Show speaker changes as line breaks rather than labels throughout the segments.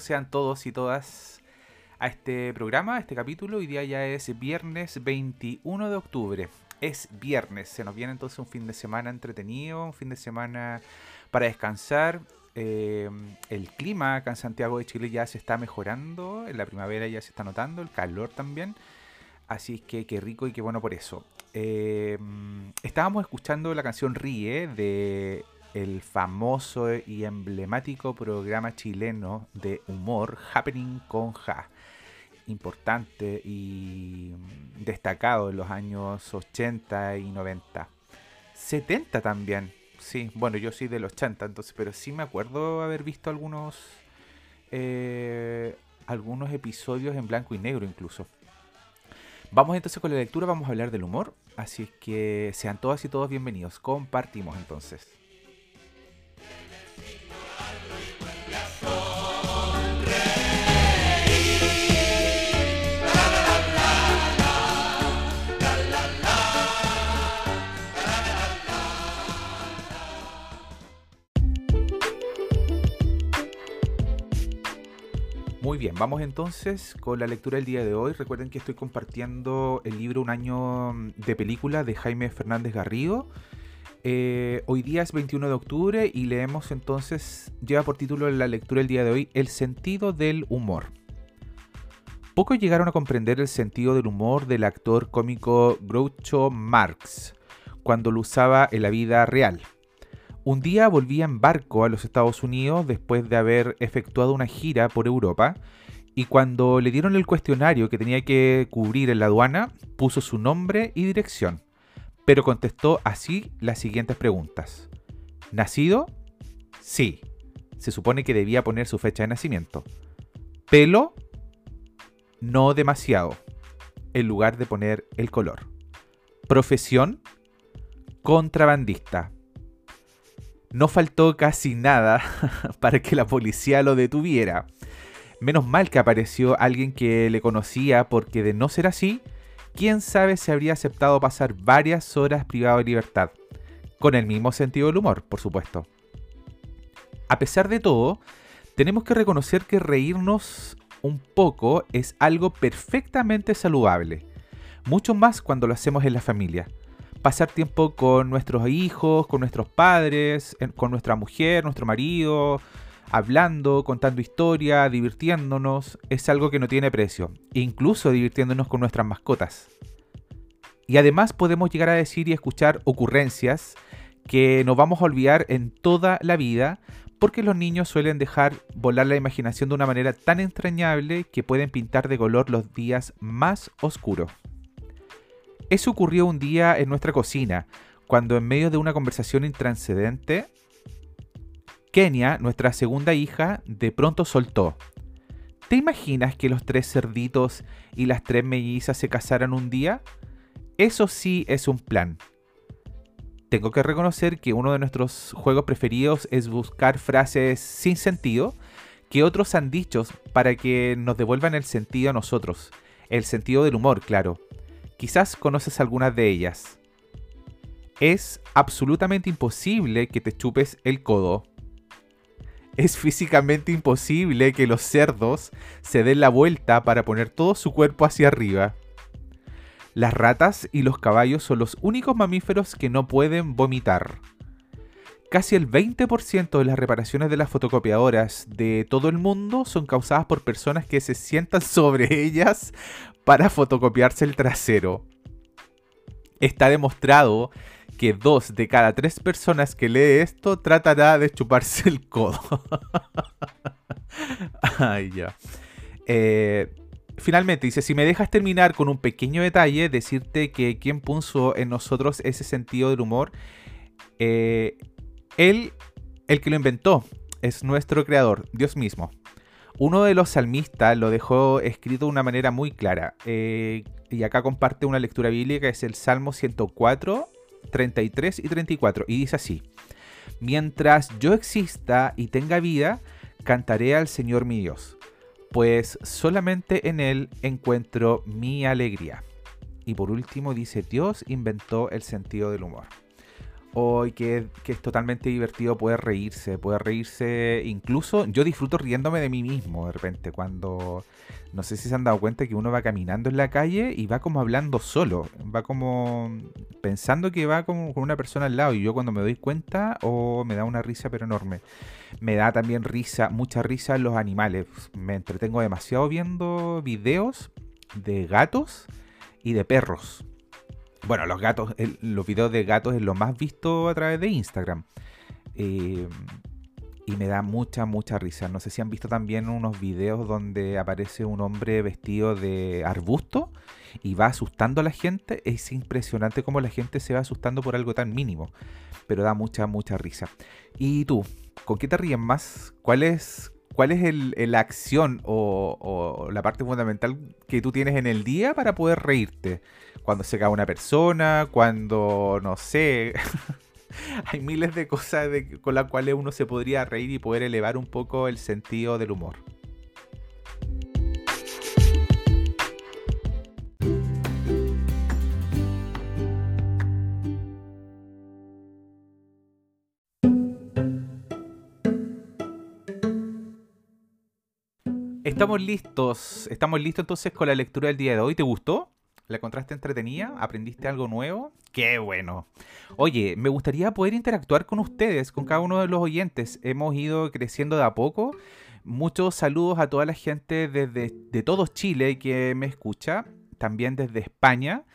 Sean todos y todas a este programa, a este capítulo. Hoy día ya es viernes 21 de octubre. Es viernes, se nos viene entonces un fin de semana entretenido, un fin de semana para descansar. Eh, el clima acá en Santiago de Chile ya se está mejorando, en la primavera ya se está notando, el calor también. Así que qué rico y qué bueno por eso. Eh, estábamos escuchando la canción Ríe de el famoso y emblemático programa chileno de humor Happening con Ja. Importante y destacado en los años 80 y 90. 70 también. Sí, bueno, yo soy del 80, entonces, pero sí me acuerdo haber visto algunos eh, algunos episodios en blanco y negro incluso. Vamos entonces con la lectura, vamos a hablar del humor, así que sean todas y todos bienvenidos. Compartimos entonces. Bien, vamos entonces con la lectura del día de hoy. Recuerden que estoy compartiendo el libro Un año de película de Jaime Fernández Garrido. Eh, hoy día es 21 de octubre y leemos entonces, lleva por título la lectura del día de hoy, El sentido del humor. Pocos llegaron a comprender el sentido del humor del actor cómico Groucho Marx cuando lo usaba en la vida real. Un día volvía en barco a los Estados Unidos después de haber efectuado una gira por Europa y cuando le dieron el cuestionario que tenía que cubrir en la aduana, puso su nombre y dirección, pero contestó así las siguientes preguntas. ¿Nacido? Sí. Se supone que debía poner su fecha de nacimiento. ¿Pelo? No demasiado, en lugar de poner el color. ¿Profesión? Contrabandista no faltó casi nada para que la policía lo detuviera. Menos mal que apareció alguien que le conocía porque de no ser así, quién sabe si habría aceptado pasar varias horas privado de libertad. Con el mismo sentido del humor, por supuesto. A pesar de todo, tenemos que reconocer que reírnos un poco es algo perfectamente saludable. Mucho más cuando lo hacemos en la familia pasar tiempo con nuestros hijos, con nuestros padres, con nuestra mujer, nuestro marido, hablando, contando historia, divirtiéndonos, es algo que no tiene precio, incluso divirtiéndonos con nuestras mascotas. Y además podemos llegar a decir y escuchar ocurrencias que nos vamos a olvidar en toda la vida porque los niños suelen dejar volar la imaginación de una manera tan entrañable que pueden pintar de color los días más oscuros. Eso ocurrió un día en nuestra cocina, cuando en medio de una conversación intranscendente, Kenia, nuestra segunda hija, de pronto soltó. ¿Te imaginas que los tres cerditos y las tres mellizas se casaran un día? Eso sí es un plan. Tengo que reconocer que uno de nuestros juegos preferidos es buscar frases sin sentido que otros han dicho para que nos devuelvan el sentido a nosotros. El sentido del humor, claro. Quizás conoces algunas de ellas. Es absolutamente imposible que te chupes el codo. Es físicamente imposible que los cerdos se den la vuelta para poner todo su cuerpo hacia arriba. Las ratas y los caballos son los únicos mamíferos que no pueden vomitar. Casi el 20% de las reparaciones de las fotocopiadoras de todo el mundo son causadas por personas que se sientan sobre ellas para fotocopiarse el trasero. Está demostrado que dos de cada tres personas que lee esto tratará de chuparse el codo. Ay, ya. Eh, finalmente dice, si me dejas terminar con un pequeño detalle, decirte que quien puso en nosotros ese sentido del humor, eh, él, el que lo inventó, es nuestro creador, Dios mismo. Uno de los salmistas lo dejó escrito de una manera muy clara. Eh, y acá comparte una lectura bíblica, es el Salmo 104, 33 y 34. Y dice así, Mientras yo exista y tenga vida, cantaré al Señor mi Dios, pues solamente en Él encuentro mi alegría. Y por último dice, Dios inventó el sentido del humor. Hoy que, que, es totalmente divertido poder reírse, poder reírse incluso yo disfruto riéndome de mí mismo de repente cuando no sé si se han dado cuenta que uno va caminando en la calle y va como hablando solo, va como pensando que va como con una persona al lado y yo cuando me doy cuenta o oh, me da una risa pero enorme. Me da también risa, mucha risa en los animales. Me entretengo demasiado viendo videos de gatos y de perros. Bueno, los gatos, los videos de gatos es lo más visto a través de Instagram. Eh, y me da mucha, mucha risa. No sé si han visto también unos videos donde aparece un hombre vestido de arbusto y va asustando a la gente. Es impresionante cómo la gente se va asustando por algo tan mínimo, pero da mucha, mucha risa. ¿Y tú? ¿Con qué te ríes más? ¿Cuál es, cuál es el, la acción o, o, la parte fundamental que tú tienes en el día para poder reírte? Cuando se cae una persona, cuando, no sé... hay miles de cosas con las cuales uno se podría reír y poder elevar un poco el sentido del humor. Estamos listos, estamos listos entonces con la lectura del día de hoy. ¿Te gustó? ¿La encontraste entretenida? ¿Aprendiste algo nuevo? ¡Qué bueno! Oye, me gustaría poder interactuar con ustedes, con cada uno de los oyentes. Hemos ido creciendo de a poco. Muchos saludos a toda la gente desde de todo Chile que me escucha, también desde España.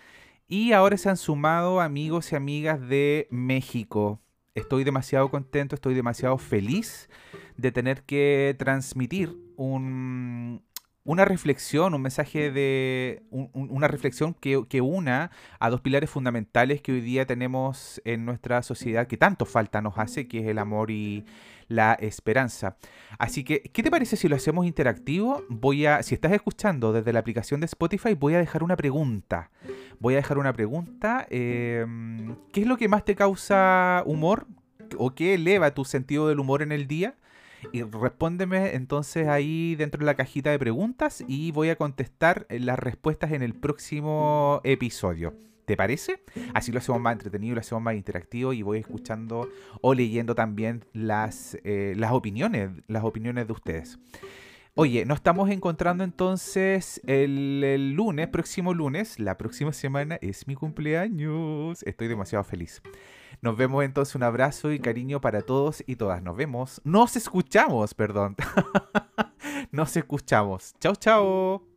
Y ahora se han sumado amigos y amigas de México. Estoy demasiado contento, estoy demasiado feliz de tener que transmitir un, una reflexión, un mensaje de una reflexión que, que, una a dos pilares fundamentales que hoy día tenemos en nuestra sociedad que tanto falta nos hace, que es el amor y la esperanza. Así que, ¿qué te parece si lo hacemos interactivo? Voy a, si estás escuchando desde la aplicación de Spotify, voy a dejar una pregunta. Voy a dejar una pregunta. Em, ¿Qué es lo que más te causa humor? ¿O qué eleva tu sentido del humor en el día? Y respóndeme entonces ahí dentro de la cajita de preguntas y voy a contestar las respuestas en el próximo episodio. ¿Te parece? Así lo hacemos más entretenido, lo hacemos más interactivo y voy escuchando o leyendo también las, eh, las opiniones, las opiniones de ustedes. Oye, nos estamos encontrando entonces el, lunes, próximo lunes. La próxima semana es mi cumpleaños. Estoy demasiado feliz. Nos vemos entonces, un abrazo y cariño para todos y todas. Nos vemos. Nos escuchamos, perdón. Nos escuchamos. Chao, chao.